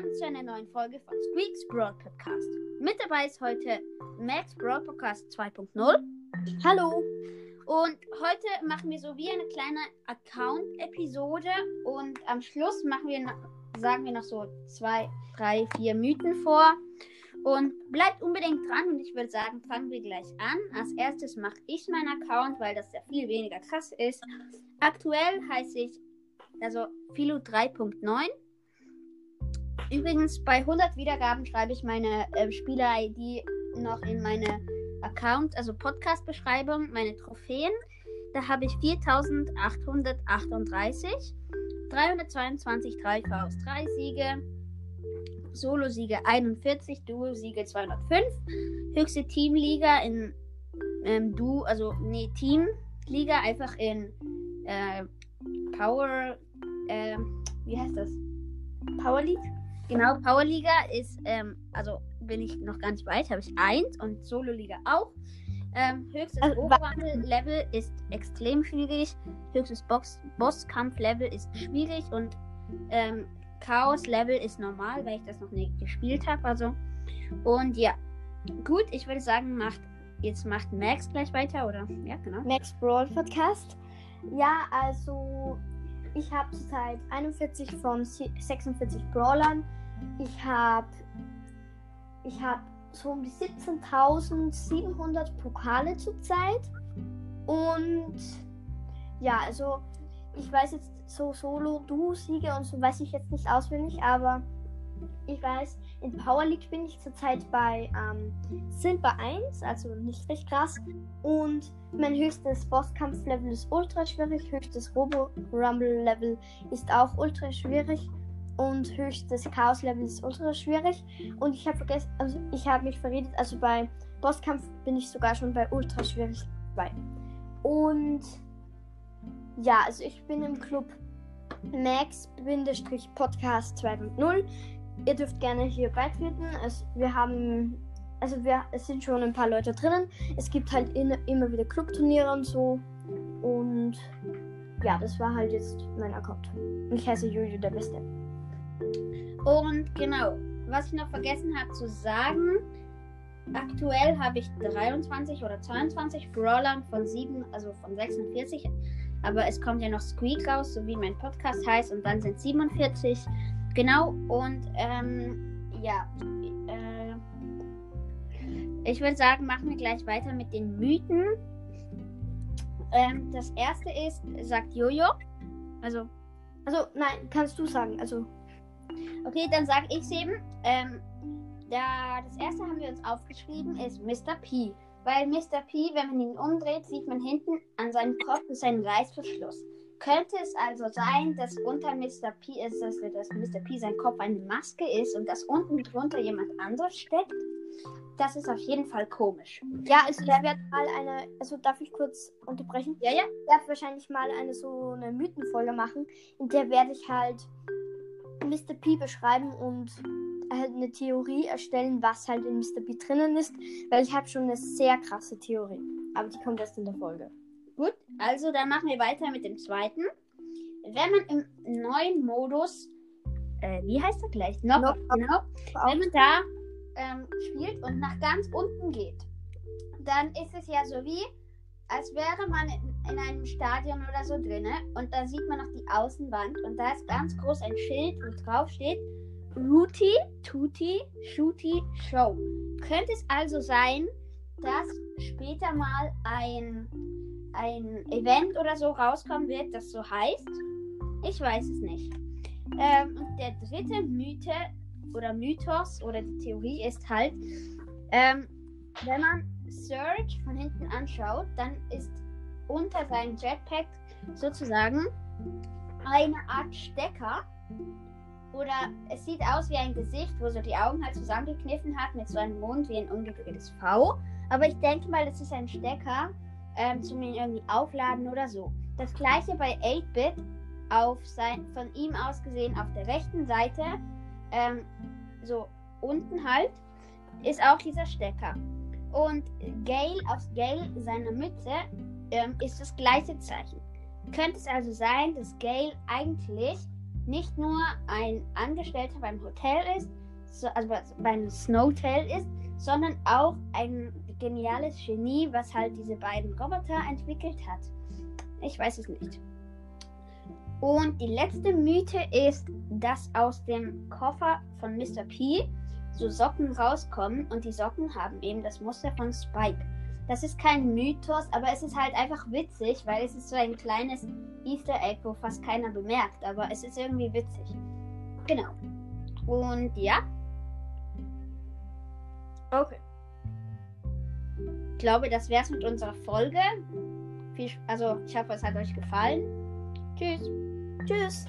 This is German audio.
willkommen zu einer neuen Folge von Squeaks Broad Podcast. Mit dabei ist heute Max Broad Podcast 2.0. Hallo. Und heute machen wir so wie eine kleine Account-Episode und am Schluss machen wir, sagen wir noch so zwei, drei, vier Mythen vor. Und bleibt unbedingt dran und ich würde sagen, fangen wir gleich an. Als erstes mache ich meinen Account, weil das ja viel weniger krass ist. Aktuell heiße ich also Philo 3.9. Übrigens, bei 100 Wiedergaben schreibe ich meine äh, Spieler-ID noch in meine Account, also Podcast-Beschreibung, meine Trophäen. Da habe ich 4838, 322 3 aus 3 Siege, Solo-Siege 41, Duo-Siege 205, höchste Teamliga in ähm, Du, also nee, Teamliga einfach in äh, Power, äh, wie heißt das? Power League? Genau, Power Liga ist, ähm, also bin ich noch ganz weit, habe ich eins und Solo Liga auch. Ähm, höchstes also, Level ist extrem schwierig. Höchstes Bosskampf-Level ist schwierig und ähm, Chaos-Level ist normal, weil ich das noch nicht gespielt habe. Also und ja, gut, ich würde sagen, macht jetzt macht Max gleich weiter, oder? Ja, genau. Max Brawl Podcast. Ja, also ich habe zurzeit 41 von 46 Brawlern. Ich habe ich hab so um die 17.700 Pokale zurzeit. Und ja, also ich weiß jetzt so Solo-Duo-Siege und so weiß ich jetzt nicht auswendig, aber ich weiß, in Power League bin ich zurzeit bei ähm, Silber 1, also nicht recht krass. Und mein höchstes Bosskampf-Level ist ultra schwierig, höchstes Robo-Rumble-Level ist auch ultra schwierig und höchstes Chaos-Level ist ultra schwierig. Und ich habe vergessen, also ich habe mich verredet, also bei Bosskampf bin ich sogar schon bei ultra schwierig dabei. Und ja, also ich bin im Club Max-Podcast 2.0. Ihr dürft gerne hier beitreten. Es, wir haben, also wir, es sind schon ein paar Leute drinnen. Es gibt halt in, immer wieder Clubturniere und so. Und ja, das war halt jetzt mein Account. Ich heiße Juju der Beste. Und genau, was ich noch vergessen habe zu sagen, aktuell habe ich 23 oder 22 Brawlern von 7, also von 46. Aber es kommt ja noch Squeak raus, so wie mein Podcast heißt, und dann sind 47. Genau, und ähm, ja. Äh, ich würde sagen, machen wir gleich weiter mit den Mythen. Ähm, das erste ist, sagt Jojo. Also. Also, nein, kannst du sagen. Also. Okay, dann sage ich es eben. Ähm, da, das erste haben wir uns aufgeschrieben, ist Mr. P. Weil Mr. P, wenn man ihn umdreht, sieht man hinten an seinem Kopf ein Reißverschluss. Könnte es also sein, dass unter Mr. P ist, dass, dass Mr. P sein Kopf eine Maske ist und dass unten drunter jemand anderes steckt? Das ist auf jeden Fall komisch. Ja, also ich werde mal eine, also darf ich kurz unterbrechen? Ja, ja. Ich werde wahrscheinlich mal eine so eine Mythenfolge machen, in der werde ich halt Mr. P beschreiben und halt eine Theorie erstellen, was halt in Mr. P drinnen ist, weil ich habe schon eine sehr krasse Theorie. Aber die kommt erst in der Folge. Gut, also dann machen wir weiter mit dem zweiten. Wenn man im neuen Modus, äh, wie heißt er gleich? Knockout, genau. Wenn man da ähm, spielt und nach ganz unten geht, dann ist es ja so wie, als wäre man in, in einem Stadion oder so drinne und da sieht man noch die Außenwand und da ist ganz groß ein Schild, wo drauf steht Rooty, Tutti, Shooty, Show. Könnte es also sein, dass später mal ein ein Event oder so rauskommen wird, das so heißt. Ich weiß es nicht. Ähm, und der dritte Mythe oder Mythos oder die Theorie ist halt, ähm, wenn man Surge von hinten anschaut, dann ist unter seinem Jetpack sozusagen eine Art Stecker. Oder es sieht aus wie ein Gesicht, wo so die Augen halt zusammengekniffen hat mit so einem Mund wie ein umgedrehtes V. Aber ich denke mal, das ist ein Stecker, ähm, zum ihn irgendwie aufladen oder so. Das gleiche bei 8-Bit, auf sein, von ihm aus gesehen auf der rechten Seite, ähm, so unten halt, ist auch dieser Stecker. Und Gale aus Gale, seiner Mütze, ähm, ist das gleiche Zeichen. Könnte es also sein, dass Gale eigentlich nicht nur ein Angestellter beim Hotel ist, so, also beim Snowtail ist, sondern auch ein geniales Genie, was halt diese beiden Roboter entwickelt hat. Ich weiß es nicht. Und die letzte Mythe ist, dass aus dem Koffer von Mr. P so Socken rauskommen und die Socken haben eben das Muster von Spike. Das ist kein Mythos, aber es ist halt einfach witzig, weil es ist so ein kleines Easter Egg, wo fast keiner bemerkt, aber es ist irgendwie witzig. Genau. Und ja. Okay. Ich glaube, das wär's mit unserer Folge. Also, ich hoffe, es hat euch gefallen. Tschüss. Tschüss.